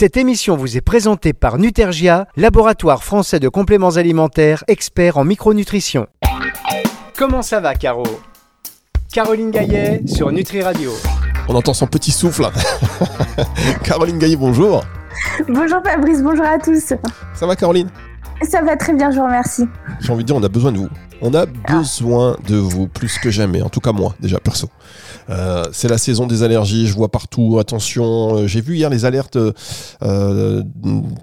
Cette émission vous est présentée par Nutergia, laboratoire français de compléments alimentaires, expert en micronutrition. Comment ça va, Caro? Caroline Gaillet sur Nutri Radio. On entend son petit souffle. Caroline Gaillet, bonjour. Bonjour Fabrice, bonjour à tous. Ça va, Caroline? Ça va très bien, je vous remercie. J'ai envie de dire, on a besoin de vous. On a besoin de vous plus que jamais, en tout cas moi, déjà perso. Euh, c'est la saison des allergies, je vois partout, attention. Euh, J'ai vu hier les alertes euh,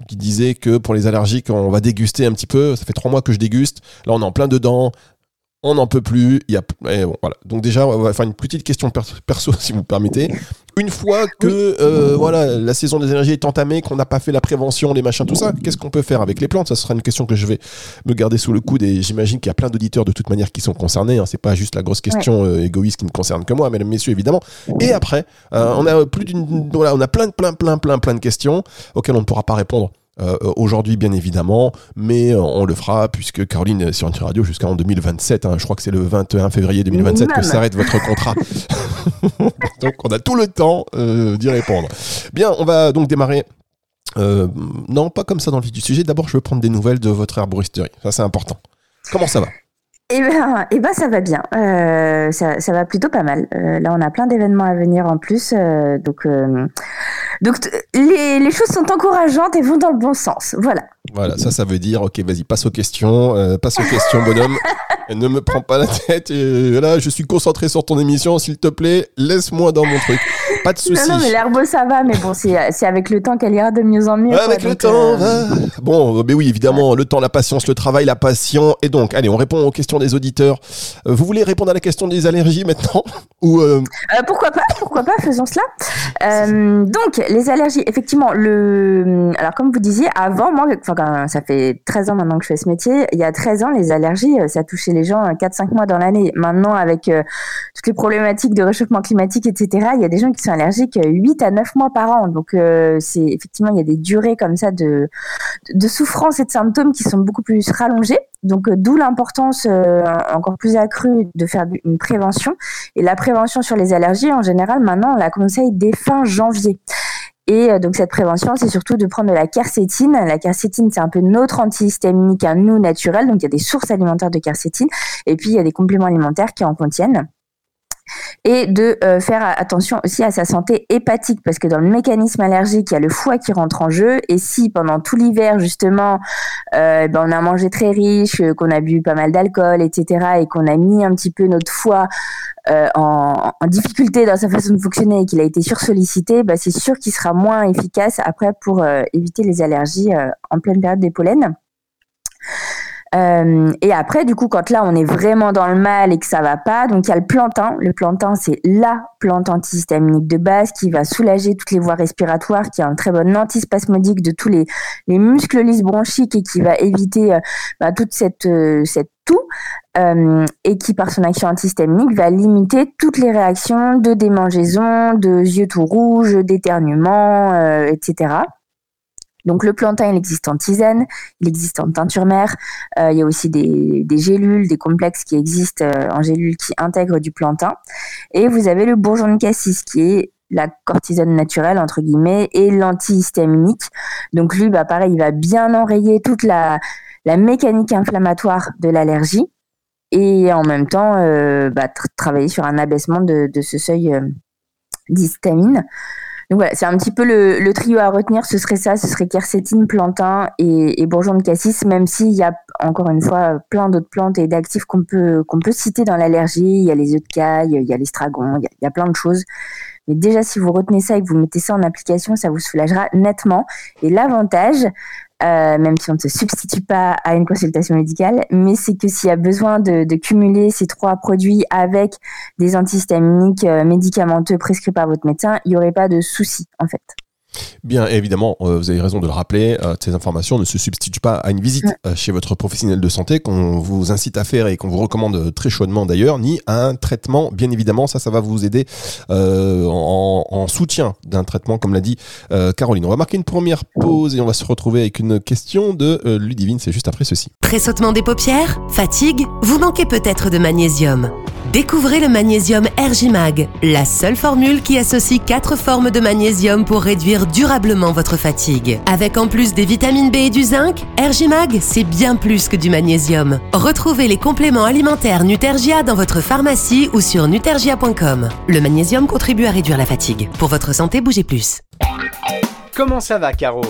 qui disaient que pour les allergiques, on va déguster un petit peu. Ça fait trois mois que je déguste. Là, on est en plein dedans on n'en peut plus. Il y a, bon, voilà. Donc déjà, on va faire une petite question perso, si vous permettez. Une fois que euh, voilà, la saison des énergies est entamée, qu'on n'a pas fait la prévention, les machins, tout ça, qu'est-ce qu'on peut faire avec les plantes? Ça sera une question que je vais me garder sous le coude et j'imagine qu'il y a plein d'auditeurs de toute manière qui sont concernés. Hein. C'est pas juste la grosse question euh, égoïste qui me concerne que moi, mesdames, messieurs, évidemment. Et après, euh, on a plus d'une, voilà, on a plein, plein, plein, plein, plein de questions auxquelles on ne pourra pas répondre euh, aujourd'hui bien évidemment, mais euh, on le fera puisque Caroline est sur Radio jusqu'en 2027. Hein. je crois que c'est le 21 février 2027 que s'arrête votre contrat. donc on a tout le temps euh, d'y répondre. Bien, on va donc démarrer. non, pas comme ça dans le vif du sujet. D'abord, je veux prendre des nouvelles de votre herboristerie. Ça, c'est important. Comment ça va? Eh ben, eh ben, ça va bien. ça, ça, va plutôt pas mal. là, on a plein d'événements à venir en plus. donc, donc les, les, choses sont encourageantes et vont dans le bon sens. Voilà. Voilà, ça, ça veut dire, ok, vas-y, passe aux questions, euh, passe aux questions, bonhomme. ne me prends pas la tête. Et, là, je suis concentré sur ton émission, s'il te plaît, laisse-moi dans mon truc. Pas de soucis. Non, non, mais l'herbe, ça va, mais bon, c'est avec le temps qu'elle ira de mieux en mieux. Avec le temps, euh, Bon, mais oui, évidemment, le temps, la patience, le travail, la passion. Et donc, allez, on répond aux questions des auditeurs. Euh, vous voulez répondre à la question des allergies maintenant? Ou Pourquoi pas, pourquoi pas, faisons cela. donc, les allergies, effectivement, le... alors comme vous disiez, avant, moi, ça fait 13 ans maintenant que je fais ce métier. Il y a 13 ans, les allergies, euh, ça touchait les gens 4-5 euh, mois dans l'année. Maintenant, avec euh, toutes les problématiques de réchauffement climatique, etc., il y a des gens qui sont allergiques 8 à 9 mois par an. Donc, c'est effectivement, il y a des durées comme ça de, de souffrance et de symptômes qui sont beaucoup plus rallongées. Donc, d'où l'importance encore plus accrue de faire une prévention. Et la prévention sur les allergies, en général, maintenant, on la conseille dès fin janvier. Et euh, donc cette prévention, c'est surtout de prendre de la quercétine. La quercétine, c'est un peu notre antihistaminique à nous naturel. Donc il y a des sources alimentaires de quercétine. Et puis il y a des compléments alimentaires qui en contiennent et de euh, faire attention aussi à sa santé hépatique parce que dans le mécanisme allergique, il y a le foie qui rentre en jeu et si pendant tout l'hiver justement euh, ben, on a mangé très riche, qu'on a bu pas mal d'alcool, etc. et qu'on a mis un petit peu notre foie euh, en, difficulté dans sa façon de fonctionner et qu'il a été sursollicité, ben, c'est sûr qu'il sera moins efficace après pour éviter les allergies en pleine période des pollens. Euh, et après, du coup, quand là, on est vraiment dans le mal et que ça va pas, donc il y a le plantain. Le plantain, c'est la plante antihistaminique de base qui va soulager toutes les voies respiratoires, qui a un très bon antispasmodique de tous les, les muscles lisses bronchiques et qui va éviter euh, bah, toute cette, euh, cette toux. et qui, par son action antihistaminique, va limiter toutes les réactions de démangeaison, de yeux tout rouges, d'éternuement, etc. Donc le plantain, il existe en tisane, il existe en teinture mère. Euh, il y a aussi des, gélules, des complexes qui existent euh, en gélules qui intègrent du plantain. Et vous avez le bourgeon de cassis qui est la cortisone naturelle entre guillemets et l'antihistaminique. Donc lui, bah pareil, il va bien enrayer toute la, mécanique inflammatoire de l'allergie et en même temps euh, bah, travailler sur un abaissement de, ce seuil d'histamine. Donc voilà, c'est un petit peu le, trio à retenir. Ce serait ça, ce serait quercétine, plantain et, bourgeon de cassis, même s'il y a encore une fois plein d'autres plantes et d'actifs qu'on peut, peut citer dans l'allergie. Il y a les œufs de caille, il y a l'estragon, il, il y a plein de choses. Mais déjà, si vous retenez ça et que vous mettez ça en application, ça vous soulagera nettement. Et l'avantage, euh, même si on ne se substitue pas à une consultation médicale, mais c'est que s'il y a besoin de, de, cumuler ces trois produits avec des antihistaminiques euh, médicamenteux prescrits par votre médecin, il n'y aurait pas de souci en fait. Bien évidemment, euh, vous avez raison de le rappeler, euh, ces informations ne se substituent pas à une visite euh, chez votre professionnel de santé qu'on vous incite à faire et qu'on vous recommande très chaudement d'ailleurs, ni à un traitement, bien évidemment, ça, ça va vous aider en, soutien d'un traitement, comme l'a dit Caroline. On va marquer une première pause et on va se retrouver avec une question de Ludivine, c'est juste après ceci. Pressautement des paupières Fatigue Vous manquez peut-être de magnésium Découvrez le magnésium Ergimag, la seule formule qui associe quatre formes de magnésium pour réduire durablement votre fatigue. Avec en plus des vitamines B et du zinc, Ergimag, c'est bien plus que du magnésium. Retrouvez les compléments alimentaires Nutergia dans votre pharmacie ou sur nutergia.com. Le magnésium contribue à réduire la fatigue. Pour votre santé, bougez plus. Comment ça va, Caro?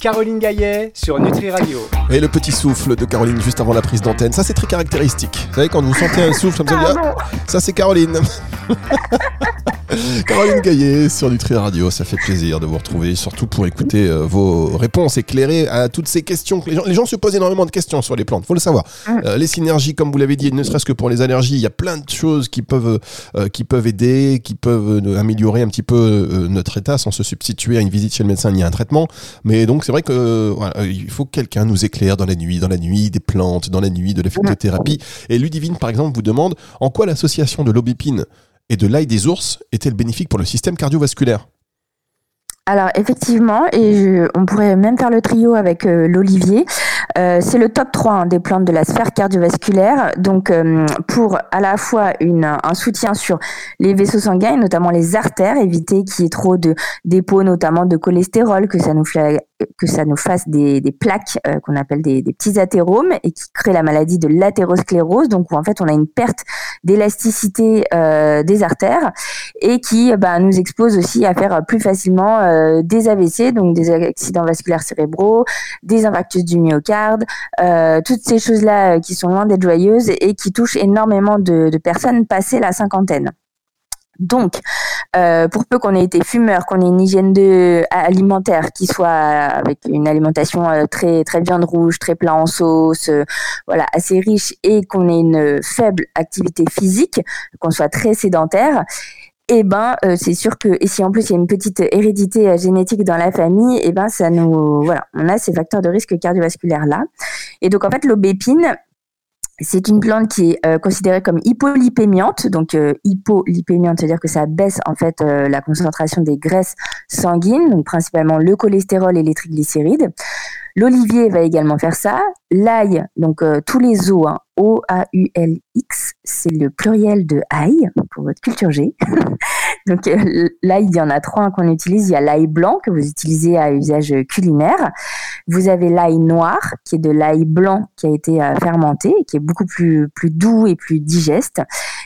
Caroline Gaillet sur Nutri Radio. Et le petit souffle de Caroline juste avant la prise d'antenne, ça c'est très caractéristique. Vous savez, quand vous sentez un souffle comme ça, ah, ça c'est Caroline. Caroline Gaillet sur Nutri Radio, ça fait plaisir de vous retrouver, surtout pour écouter euh, vos réponses éclairées à toutes ces questions. Les gens, les gens se posent énormément de questions sur les plantes, faut le savoir. Mm. Euh, les synergies, comme vous l'avez dit, ne serait-ce que pour les allergies, il y a plein de choses qui peuvent, euh, qui peuvent aider, qui peuvent améliorer un petit peu notre état sans se substituer à une visite chez le médecin ni à un traitement. Mais donc c'est vrai que il faut que quelqu'un nous éclaire dans la nuit, dans la nuit des plantes, dans la nuit de la phytothérapie. Et Ludivine, par exemple, vous demande en quoi l'association de l'aubépine et de l'ail des ours est-elle bénéfique pour le système cardiovasculaire alors effectivement, et on pourrait même faire le trio avec euh, l'olivier. Euh, c'est le top 3 hein, des plantes de la sphère cardiovasculaire. Donc euh, pour à la fois un soutien sur les vaisseaux sanguins, notamment les artères, éviter qu'il y ait trop de dépôts, notamment de cholestérol, que ça nous fasse des, plaques euh, qu'on appelle des, petits athéromes et qui créent la maladie de l'athérosclérose, donc où en fait on a une perte d'élasticité des artères et qui bah, nous expose aussi à faire plus facilement des AVC, donc des accidents vasculaires cérébraux, des infarctus du myocarde, euh, toutes ces choses-là qui sont loin d'être joyeuses et qui touchent énormément de, personnes passées la cinquantaine. Donc, euh, pour peu qu'on ait été fumeur, qu'on ait une hygiène alimentaire qui soit avec une alimentation euh, très très viande rouge, très plat en sauce, euh, voilà, assez riche, et qu'on ait une faible activité physique, qu'on soit très sédentaire, eh ben c'est sûr que et si en plus il y a une petite hérédité génétique dans la famille, eh ben ça nous voilà, on a ces facteurs de risque cardiovasculaire là. Et donc en fait l'aubépine, c'est une plante qui est euh, considérée comme hypolipémiante. Donc euh, hypolipémiante, c'est-à-dire que ça baisse en fait euh, la concentration des graisses sanguines, donc principalement le cholestérol et les triglycérides. L'olivier va également faire ça. L'ail, donc tous les os, hein, O-A-U-L-X, c'est le pluriel de ail pour votre culture G. Donc euh, l'ail, il y en a trois qu'on utilise. Il y a l'ail blanc que vous utilisez à usage culinaire. Vous avez l'ail noir qui est de l'ail blanc qui a été euh, fermenté, qui est beaucoup plus plus doux et plus digeste,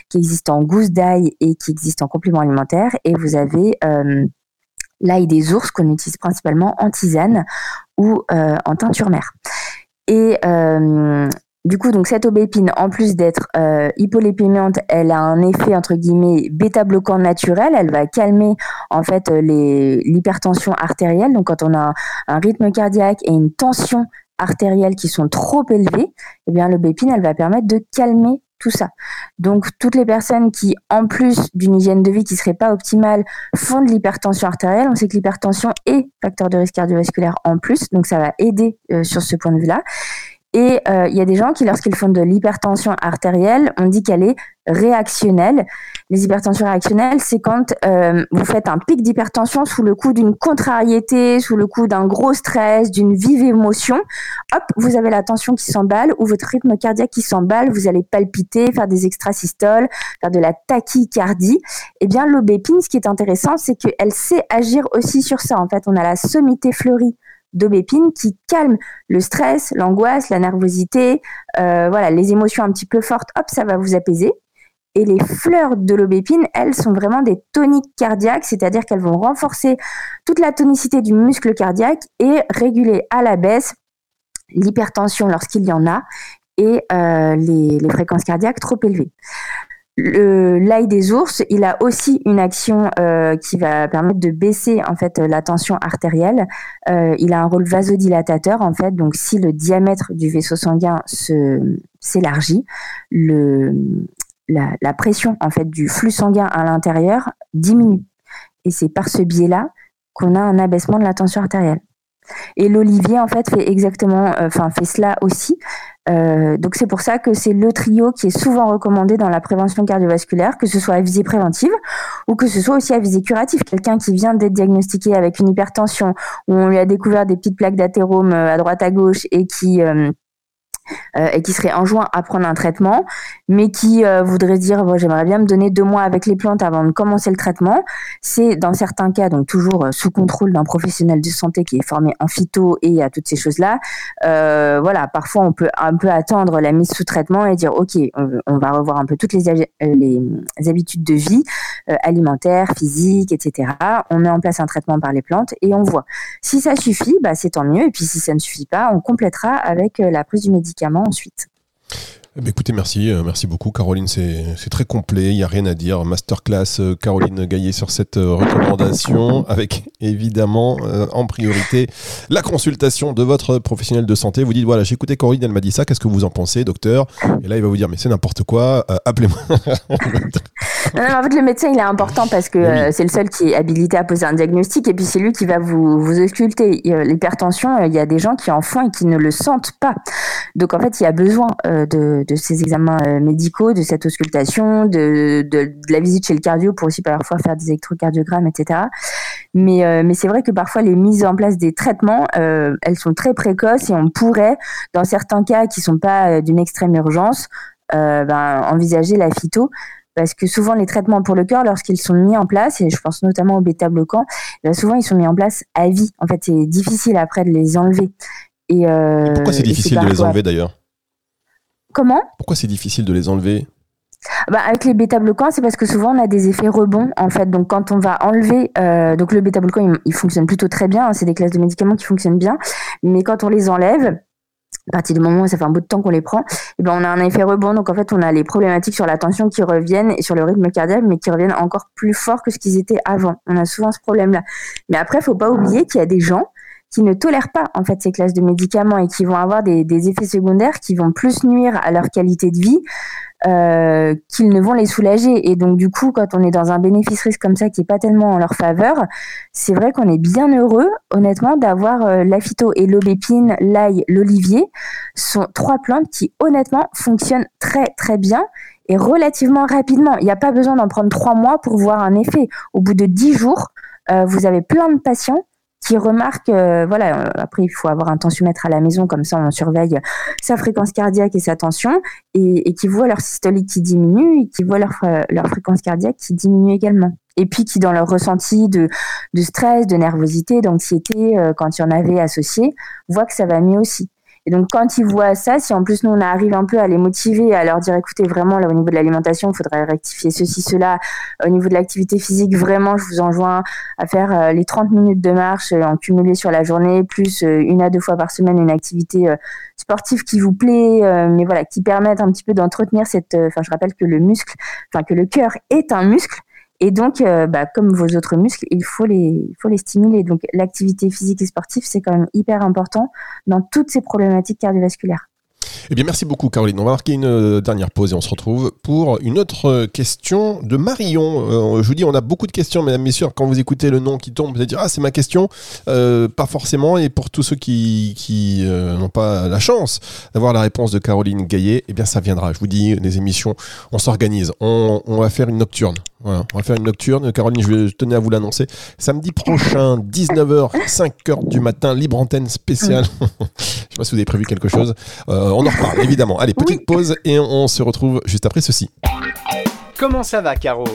qui existe en gousse d'ail et qui existe en complément alimentaire. Et vous avez euh, l'ail des ours qu'on utilise principalement en tisane ou en teinture mère. Et du coup, donc cette aubépine, en plus d'être euh, elle a un effet entre guillemets bêta-bloquant naturel. Elle va calmer en fait euh, l'hypertension artérielle. Donc, quand on a un, rythme cardiaque et une tension artérielle qui sont trop élevées, eh bien l'aubépine, elle va permettre de calmer tout ça. Donc, toutes les personnes qui, en plus d'une hygiène de vie qui serait pas optimale, font de l'hypertension artérielle, on sait que l'hypertension est facteur de risque cardiovasculaire en plus, donc ça va aider euh, sur ce point de vue-là. Et euh, il y a des gens qui, lorsqu'ils font de l'hypertension artérielle, on dit qu'elle est réactionnelle. Les hypertensions réactionnelles, c'est quand euh, vous faites un pic d'hypertension sous le coup d'une contrariété, sous le coup d'un gros stress, d'une vive émotion. Hop, vous avez la tension qui s'emballe ou votre rythme cardiaque qui s'emballe. Vous allez palpiter, faire des extrasystoles, faire de la tachycardie. Eh bien, l'aubépine, ce qui est intéressant, c'est qu'elle sait agir aussi sur ça. En fait, on a la sommité fleurie d'aubépine qui calme le stress, l'angoisse, la nervosité, euh, voilà, les émotions un petit peu fortes, hop, ça va vous apaiser. Et les fleurs de l'aubépine, elles sont vraiment des toniques cardiaques, c'est-à-dire qu'elles vont renforcer toute la tonicité du muscle cardiaque et réguler à la baisse l'hypertension lorsqu'il y en a et euh, les, les, fréquences cardiaques trop élevées l'ail des ours, il a aussi une action euh, qui va permettre de baisser en fait la tension artérielle. Euh, il a un rôle vasodilatateur en fait, donc si le diamètre du vaisseau sanguin se s'élargit, la, la, pression en fait du flux sanguin à l'intérieur diminue. Et c'est par ce biais-là qu'on a un abaissement de la tension artérielle. Et l'olivier, en fait, fait exactement, euh, enfin, fait cela aussi. Euh, donc, c'est pour ça que c'est le trio qui est souvent recommandé dans la prévention cardiovasculaire, que ce soit à visée préventive ou que ce soit aussi à visée curative. Quelqu'un qui vient d'être diagnostiqué avec une hypertension, où on lui a découvert des petites plaques d'athérome euh, à droite à gauche et qui euh, et qui serait enjoint à prendre un traitement, mais qui euh, voudrait dire bon, j'aimerais bien me donner deux mois avec les plantes avant de commencer le traitement, c'est dans certains cas donc toujours euh, sous contrôle d'un professionnel de santé qui est formé en phyto et à toutes ces choses-là. voilà, parfois on peut un peu attendre la mise sous traitement et dire ok, on, va revoir un peu toutes les, les habitudes de vie alimentaires, physiques, etc. On met en place un traitement par les plantes et on voit. Si ça suffit, bah, c'est tant mieux. Et puis si ça ne suffit pas, on complétera avec la prise du médicament ensuite. Eh ben, écoutez, merci, euh, merci beaucoup Caroline, c'est très complet, il n'y a rien à dire. Masterclass euh, Caroline Gaillet sur cette euh, recommandation, avec évidemment en priorité la consultation de votre professionnel de santé. Vous dites, voilà, j'ai écouté Caroline, elle m'a dit ça, qu'est-ce que vous en pensez, docteur? Et là, il va vous dire, mais c'est n'importe quoi, appelez-moi. en fait, le médecin, il est important parce que c'est le seul qui est habilité à poser un diagnostic, et puis c'est lui qui va vous, vous ausculter. L'hypertension, il y a des gens qui en font et qui ne le sentent pas. Donc en fait, il y a besoin de de, ces examens euh, médicaux, de cette auscultation, de, de, la visite chez le cardio pour aussi parfois faire des électrocardiogrammes, etc. Mais, euh, mais c'est vrai que parfois les mises en place des traitements, euh, elles sont très précoces et on pourrait, dans certains cas qui sont pas d'une extrême urgence, ben, envisager la phyto parce que souvent les traitements pour le cœur, lorsqu'ils sont mis en place, et je pense notamment au bêta-bloquant, ben, souvent ils sont mis en place à vie. En fait, c'est difficile après de les enlever. Et, pourquoi c'est difficile de les enlever d'ailleurs? Comment? Pourquoi c'est difficile de les enlever? Bah, avec les bêta-bloquants, c'est parce que souvent on a des effets rebonds en fait. Donc quand on va enlever, euh, donc le bêta-bloquant il, fonctionne plutôt très bien, hein, c'est des classes de médicaments qui fonctionnent bien, mais quand on les enlève, à partir du moment où ça fait un bout de temps qu'on les prend, et eh ben on a un effet rebond. Donc en fait, on a les problématiques sur la tension qui reviennent et sur le rythme cardiaque, mais qui reviennent encore plus fort que ce qu'ils étaient avant. On a souvent ce problème-là. Mais après, il faut pas oublier qu'il y a des gens qui ne tolèrent pas en fait ces classes de médicaments et qui vont avoir des, effets secondaires qui vont plus nuire à leur qualité de vie euh, qu'ils ne vont les soulager. Et donc du coup, quand on est dans un bénéfice-risque comme ça qui est pas tellement en leur faveur, c'est vrai qu'on est bien heureux, honnêtement, d'avoir euh, la phyto et l'aubépine, l'ail, l'olivier, sont trois plantes qui honnêtement fonctionnent très très bien et relativement rapidement. Il n'y a pas besoin d'en prendre trois mois pour voir un effet. Au bout de dix jours, euh, vous avez plein de patients qui remarque, euh, voilà, euh, après il faut avoir un tensiomètre à la maison, comme ça on surveille sa fréquence cardiaque et sa tension, et, qui voit leur systolique qui diminue, et qui voit leur, leur fréquence cardiaque qui diminue également. Et puis qui dans leur ressenti de, stress, de nervosité, d'anxiété, euh, quand il y en avait associé, voit que ça va mieux aussi. Et donc, quand ils voient ça, si en plus nous, on arrive un peu à les motiver, à leur dire, écoutez, vraiment, là, au niveau de l'alimentation, il faudrait rectifier ceci, cela. Au niveau de l'activité physique, vraiment, je vous enjoins à faire euh, les 30 minutes de marche euh, en cumulé sur la journée, plus euh, une à deux fois par semaine une activité sportive qui vous plaît, mais voilà, qui permette un petit peu d'entretenir cette... Enfin, je rappelle que le muscle, enfin, que le cœur est un muscle. Et donc, euh, bah, comme vos autres muscles, il faut les, stimuler. Donc, l'activité physique et sportive, c'est quand même hyper important dans toutes ces problématiques cardiovasculaires. Eh bien, merci beaucoup, Caroline. On va marquer une euh, dernière pause et on se retrouve pour une autre euh, question de Marion. je vous dis, on a beaucoup de questions, mesdames, messieurs. Quand vous écoutez le nom qui tombe, vous allez dire Ah, c'est ma question. pas forcément. Et pour tous ceux qui, n'ont pas la chance d'avoir la réponse de Caroline Gaillet, eh bien, ça viendra. Je vous dis, les émissions, on s'organise. On va faire une nocturne. Voilà, on va faire une nocturne. Caroline, je, tenais à vous l'annoncer. Samedi prochain, 19h, 5h du matin, libre antenne spéciale. je sais pas si vous avez prévu quelque chose. Euh, on en reparle, évidemment. Allez, petite pause et on se retrouve juste après ceci. Comment ça va, Caro?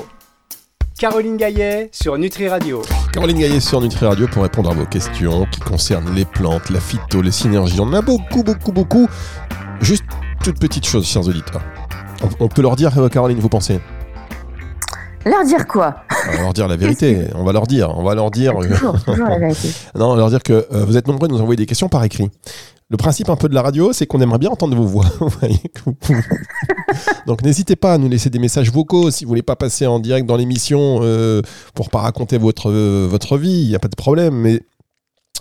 Caroline Gaillet sur Nutri Radio. Caroline Gaillet sur Nutri Radio pour répondre à vos questions qui concernent les plantes, la phyto, les synergies. On en a beaucoup, beaucoup, beaucoup. Juste toute petite chose, chers auditeurs. On, peut leur dire, euh, Caroline, vous pensez? Leur dire quoi On va leur dire la vérité. On va leur dire. On va leur dire. Toujours, toujours la vérité. non, leur dire que euh, vous êtes nombreux à nous envoyer des questions par écrit. Le principe un peu de la radio, c'est qu'on aimerait bien entendre vos voix. Donc n'hésitez pas à nous laisser des messages vocaux si vous voulez pas passer en direct dans l'émission euh, pour pas raconter votre, euh, votre vie, il n'y a pas de problème. Mais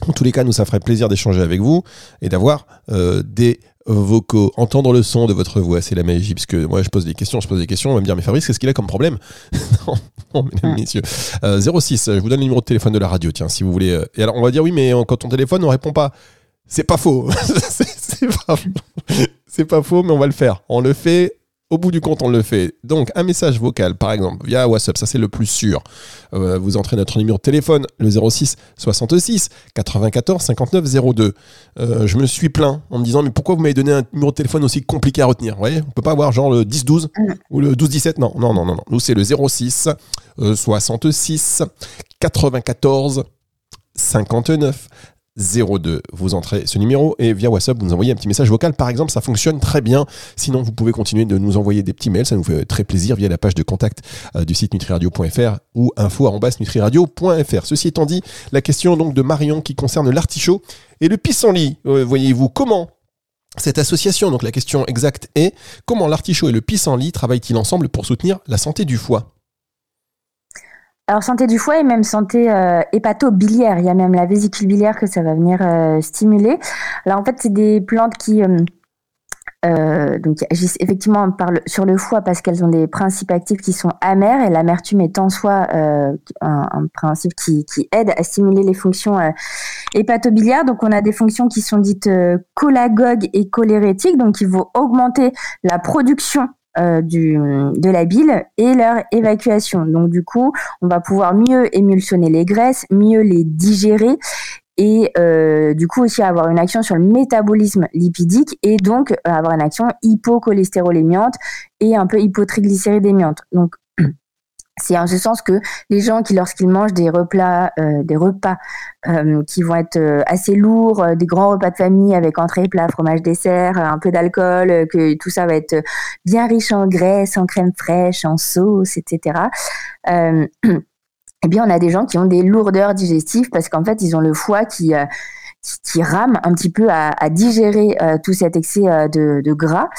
en tous les cas, nous, ça ferait plaisir d'échanger avec vous et d'avoir des vocaux, entendre le son de votre voix, c'est la magie. Parce que moi, je pose des questions, je pose des questions, on va me dire, mais Fabrice, qu'est-ce qu'il a comme problème Non, mesdames, messieurs. 06, euh, je vous donne le numéro de téléphone de la radio, tiens, si vous voulez. Euh, et alors, on va dire, oui, mais quand on téléphone, on répond pas. C'est pas faux. c'est pas, pas faux, mais on va le faire. On le fait au bout du compte, on le fait. Donc, un message vocal, par exemple, via WhatsApp, ça c'est le plus sûr. Euh, vous entrez notre numéro de téléphone, le 06 66 94 59 02. je me suis plaint en me disant, mais pourquoi vous m'avez donné un numéro de téléphone aussi compliqué à retenir Vous voyez, on peut pas avoir genre le 10 12 mm. ou le 12 17. Non, non, non, non. non. Nous, c'est le 06 66 94 59 02. Vous entrez ce numéro et via WhatsApp, vous nous envoyez un petit message vocal. Par exemple, ça fonctionne très bien. Sinon, vous pouvez continuer de nous envoyer des petits mails. Ça nous fait très plaisir via la page de contact euh, du site nutriradio.fr ou info.nutriradio.fr. Ceci étant dit, la question donc de Marion qui concerne l'artichaut et le pissenlit. Euh, voyez-vous comment cette association, donc la question exacte est comment l'artichaut et le pissenlit travaillent-ils ensemble pour soutenir la santé du foie? Alors santé du foie et même santé euh, hépato-biliaire. Il y a même la vésicule biliaire que ça va venir euh, stimuler. Alors en fait, c'est des plantes qui euh, euh, agissent effectivement sur le foie parce qu'elles ont des principes actifs qui sont amers et l'amertume est en soi un, principe qui, aide à stimuler les fonctions hépato-biliaires. Donc on a des fonctions qui sont dites cholagogues et cholérétiques, donc qui vont augmenter la production euh, de la bile et leur évacuation. Donc du coup, on va pouvoir mieux émulsionner les graisses, mieux les digérer et euh, du coup aussi avoir une action sur le métabolisme lipidique et donc euh, avoir une action hypocholestérolémiante et un peu hypotriglycéridémiante. Donc c'est en ce sens que les gens qui, lorsqu'ils mangent des repas, euh, des repas euh, qui vont être euh, assez lourds, des grands repas de famille avec entrée, plat, fromage, dessert, un peu d'alcool, que tout ça va être bien riche en graisse, en crème fraîche, en sauce, etc. eh bien, on a des gens qui ont des lourdeurs digestives parce qu'en fait, ils ont le foie qui qui, rame un petit peu à, digérer tout cet excès de, de, gras.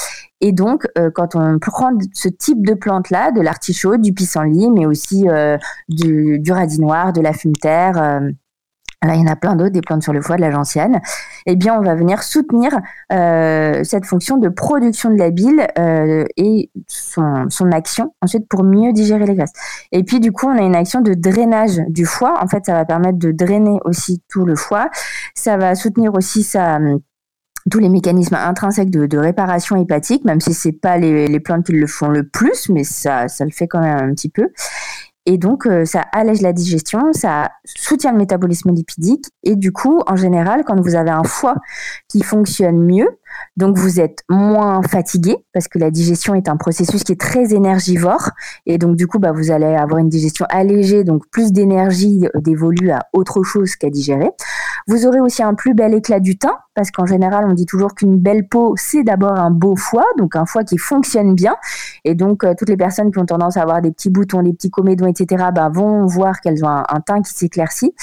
Et donc, euh, quand on prend ce type de plante-là, de l'artichaut, du pissenlit, mais aussi euh, du, du, radis noir, de la fumeterre, euh, il y en a plein d'autres, des plantes sur le foie, de la gentiane, eh bien, on va venir soutenir cette fonction de production de la bile et son, action ensuite pour mieux digérer les graisses. Et puis, du coup, on a une action de drainage du foie. En fait, ça va permettre de drainer aussi tout le foie. Ça va soutenir aussi sa tous les mécanismes intrinsèques de, réparation hépatique, même si c'est pas les, plantes qui le font le plus, mais ça, ça le fait quand même un petit peu. Et donc, euh, ça allège la digestion, ça soutient le métabolisme lipidique. Et du coup, en général, quand vous avez un foie qui fonctionne mieux, donc vous êtes moins fatigué parce que la digestion est un processus qui est très énergivore et donc du coup bah, vous allez avoir une digestion allégée donc plus d'énergie dévolue à autre chose qu'à digérer. Vous aurez aussi un plus bel éclat du teint parce qu'en général on dit toujours qu'une belle peau c'est d'abord un beau foie donc un foie qui fonctionne bien et donc euh, toutes les personnes qui ont tendance à avoir des petits boutons, des petits comédons etc bah, vont voir qu'elles ont un teint qui s'éclaircit.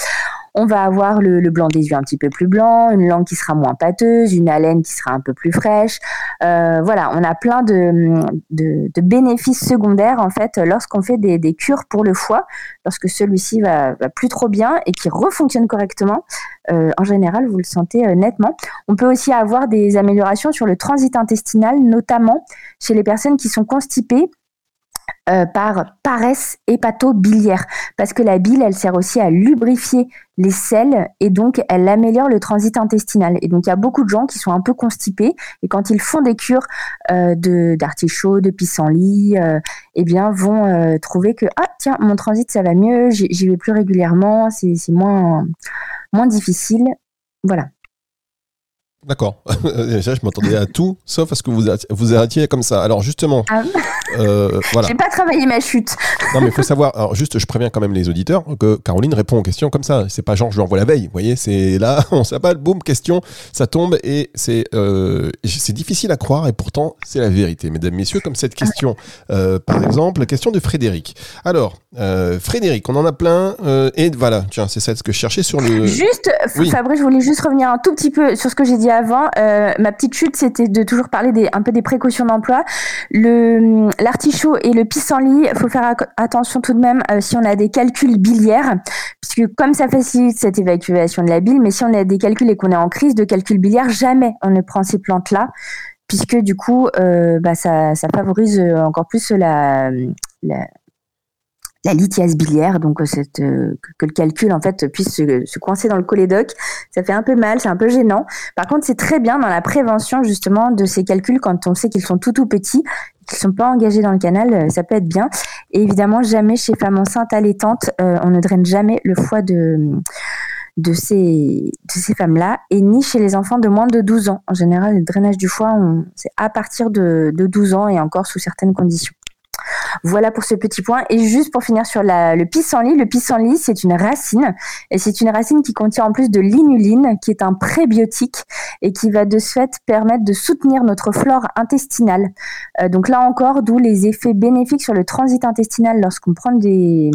On va avoir le, blanc des yeux un petit peu plus blanc, une langue qui sera moins pâteuse, une haleine qui sera un peu plus fraîche. Euh, voilà, on a plein de, bénéfices secondaires en fait lorsqu'on fait des, cures pour le foie, lorsque celui-ci va, plus trop bien et qui refonctionne correctement. Euh, en général, vous le sentez euh, nettement. On peut aussi avoir des améliorations sur le transit intestinal, notamment chez les personnes qui sont constipées euh, par paresse hépato-biliaire. Parce que la bile, elle sert aussi à lubrifier les selles et donc elle améliore le transit intestinal. Et donc il y a beaucoup de gens qui sont un peu constipés et quand ils font des cures euh, de d'artichaut, de pissenlit, euh, eh bien vont euh, trouver que ah tiens mon transit ça va mieux, j'y vais plus régulièrement, c'est moins moins difficile. Voilà. D'accord. Déjà, je m'attendais à tout, sauf à ce que vous vous arrêtiez comme ça. Alors justement, ah. euh, voilà. J'ai pas travaillé ma chute. non, mais il faut savoir. Alors juste, je préviens quand même les auditeurs que Caroline répond aux questions comme ça. C'est pas genre je lui envoie la veille. Vous voyez, c'est là, on s'appelle, boum, question, ça tombe et c'est euh, c'est difficile à croire et pourtant c'est la vérité, mesdames, messieurs. Comme cette question, euh, par exemple, la question de Frédéric. Alors, euh, Frédéric, on en a plein et voilà. Tiens, c'est ça ce que je cherchais sur le. Juste, Fabrice, je voulais juste revenir un tout petit peu sur ce que j'ai dit avant, euh, ma petite chute, c'était de toujours parler des, un peu des précautions d'emploi. Le l'artichaut et le pissenlit, il faut faire attention tout de même euh, si on a des calculs biliaires, puisque comme ça facilite cette évacuation de la bile, mais si on a des calculs et qu'on est en crise de calcul biliaire, jamais on ne prend ces plantes-là, puisque du coup, euh, bah, ça, favorise encore plus la la lithiase biliaire, donc euh, cette, euh, que le calcul en fait puisse se, coincer dans le cholédoque. Ça fait un peu mal, c'est un peu gênant. Par contre, c'est très bien dans la prévention justement de ces calculs quand on sait qu'ils sont tout tout petits, qu'ils sont pas engagés dans le canal, euh, ça peut être bien. Et évidemment, jamais chez femmes enceintes allaitantes, on ne draine jamais le foie de de ces, de ces femmes-là, et ni chez les enfants de moins de 12 ans. En général, le drainage du foie, c'est à partir de, de 12 ans et encore sous certaines conditions. Voilà pour ce petit point. Et juste pour finir sur le pissenlit, le pissenlit, c'est une racine. Et c'est une racine qui contient en plus de l'inuline, qui est un prébiotique et qui va de ce fait permettre de soutenir notre flore intestinale. Euh, donc là encore, d'où les effets bénéfiques sur le transit intestinal lorsqu'on prend des,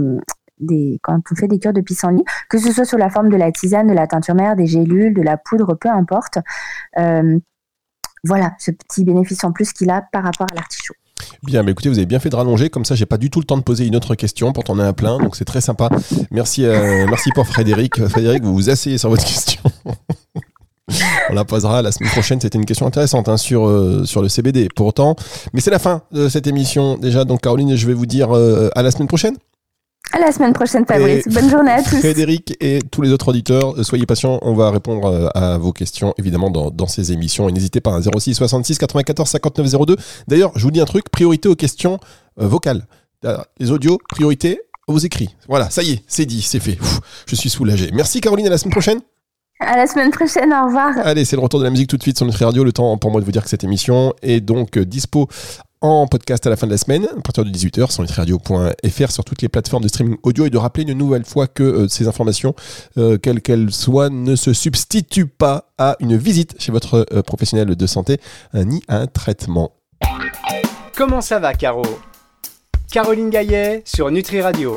quand on fait des cures de pissenlit, que ce soit sous la forme de la tisane, de la teinture mère, des gélules, de la poudre, peu importe. Euh, voilà, ce petit bénéfice en plus qu'il a par rapport à l'artichaut. Bien, mais écoutez, vous avez bien fait de rallonger, comme ça j'ai pas du tout le temps de poser une autre question, pourtant on a un plein, donc c'est très sympa. Merci, euh, merci pour Frédéric. Frédéric, vous vous asseyez sur votre question. on la posera la semaine prochaine. C'était une question intéressante hein, sur, euh, sur le CBD. Pourtant, mais c'est la fin de cette émission déjà. Donc Caroline, je vais vous dire euh, à la semaine prochaine. À la semaine prochaine, Fabrice. Bonne journée à tous. Frédéric et tous les autres auditeurs, soyez patients. On va répondre euh, à vos questions, évidemment, dans, dans ces émissions. Et n'hésitez pas, 06 66 94 59 02. D'ailleurs, je vous dis un truc, priorité aux questions euh, vocales. Les audios, priorité aux écrits. Voilà, ça y est, c'est dit, c'est fait. je suis soulagé. Merci Caroline, à la semaine prochaine. À la semaine prochaine, au revoir. Allez, c'est le retour de la musique tout de suite sur notre radio. Le temps pour moi de vous dire que cette émission est donc euh, dispo en podcast à la fin de la semaine, à partir de 18h, sur nutriradio.fr, sur toutes les plateformes de streaming audio, et de rappeler une nouvelle fois que euh, ces informations, euh, quelles qu'elles soient, ne se substituent pas à une visite chez votre euh, professionnel de santé, ni à un traitement. Comment ça va, Caro? Caroline Gaillet sur Nutri Radio.